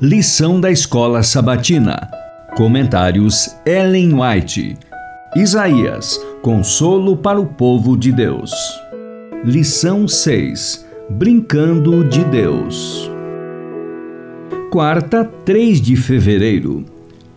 Lição da Escola Sabatina. Comentários Ellen White. Isaías. Consolo para o povo de Deus. Lição 6. Brincando de Deus. Quarta, 3 de fevereiro.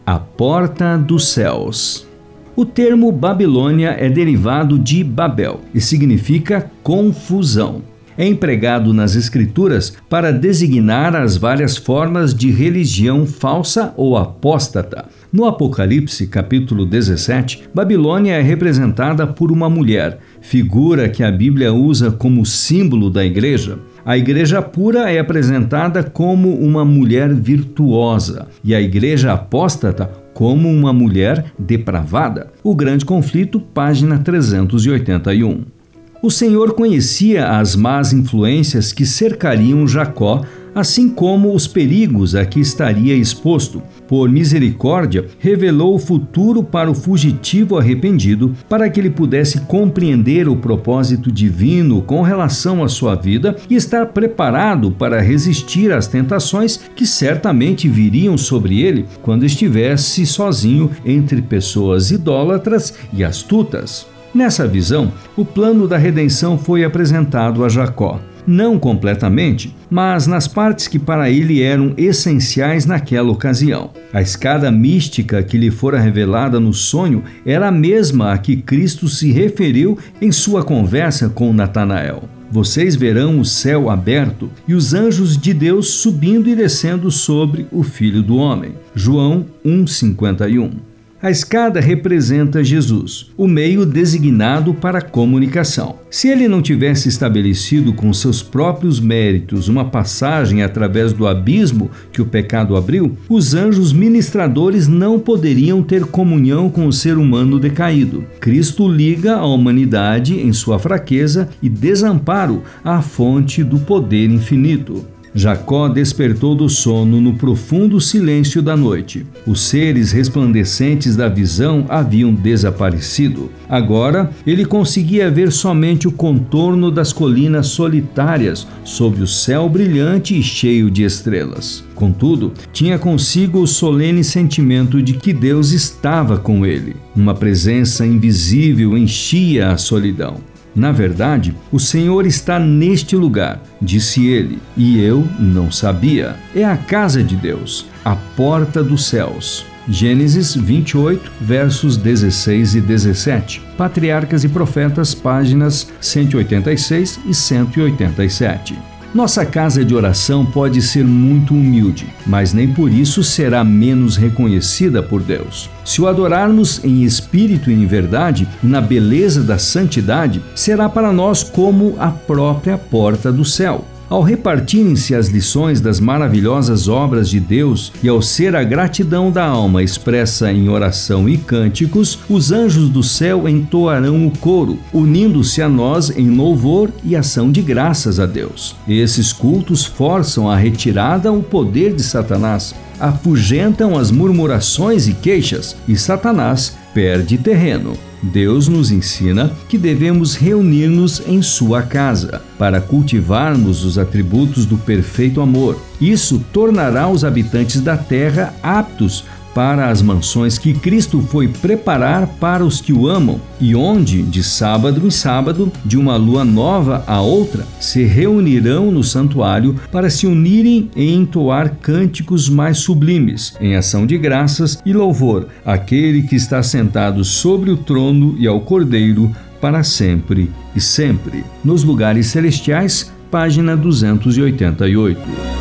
A porta dos céus. O termo Babilônia é derivado de Babel e significa confusão é empregado nas Escrituras para designar as várias formas de religião falsa ou apóstata. No Apocalipse, capítulo 17, Babilônia é representada por uma mulher, figura que a Bíblia usa como símbolo da igreja. A igreja pura é apresentada como uma mulher virtuosa e a igreja apóstata como uma mulher depravada. O Grande Conflito, página 381. O Senhor conhecia as más influências que cercariam Jacó, assim como os perigos a que estaria exposto. Por misericórdia, revelou o futuro para o fugitivo arrependido, para que ele pudesse compreender o propósito divino com relação à sua vida e estar preparado para resistir às tentações que certamente viriam sobre ele quando estivesse sozinho entre pessoas idólatras e astutas. Nessa visão, o plano da redenção foi apresentado a Jacó. Não completamente, mas nas partes que para ele eram essenciais naquela ocasião. A escada mística que lhe fora revelada no sonho era a mesma a que Cristo se referiu em sua conversa com Natanael. Vocês verão o céu aberto e os anjos de Deus subindo e descendo sobre o Filho do Homem. João 1:51. A escada representa Jesus, o meio designado para a comunicação. Se ele não tivesse estabelecido com seus próprios méritos uma passagem através do abismo que o pecado abriu, os anjos ministradores não poderiam ter comunhão com o ser humano decaído. Cristo liga a humanidade em sua fraqueza e desamparo à fonte do poder infinito. Jacó despertou do sono no profundo silêncio da noite. Os seres resplandecentes da visão haviam desaparecido. Agora ele conseguia ver somente o contorno das colinas solitárias sob o céu brilhante e cheio de estrelas. Contudo, tinha consigo o solene sentimento de que Deus estava com ele. Uma presença invisível enchia a solidão. Na verdade, o Senhor está neste lugar, disse ele, e eu não sabia. É a casa de Deus, a porta dos céus. Gênesis 28, versos 16 e 17. Patriarcas e Profetas, páginas 186 e 187. Nossa casa de oração pode ser muito humilde, mas nem por isso será menos reconhecida por Deus. Se o adorarmos em espírito e em verdade, na beleza da santidade, será para nós como a própria porta do céu. Ao repartirem-se as lições das maravilhosas obras de Deus e ao ser a gratidão da alma expressa em oração e cânticos, os anjos do céu entoarão o coro, unindo-se a nós em louvor e ação de graças a Deus. Esses cultos forçam a retirada o poder de Satanás, afugentam as murmurações e queixas, e Satanás perde terreno. Deus nos ensina que devemos reunir-nos em Sua casa para cultivarmos os atributos do perfeito amor. Isso tornará os habitantes da terra aptos para as mansões que Cristo foi preparar para os que o amam, e onde, de sábado em sábado, de uma lua nova a outra, se reunirão no santuário para se unirem e entoar cânticos mais sublimes, em ação de graças e louvor àquele que está sentado sobre o trono e ao Cordeiro para sempre e sempre. Nos lugares celestiais, página 288.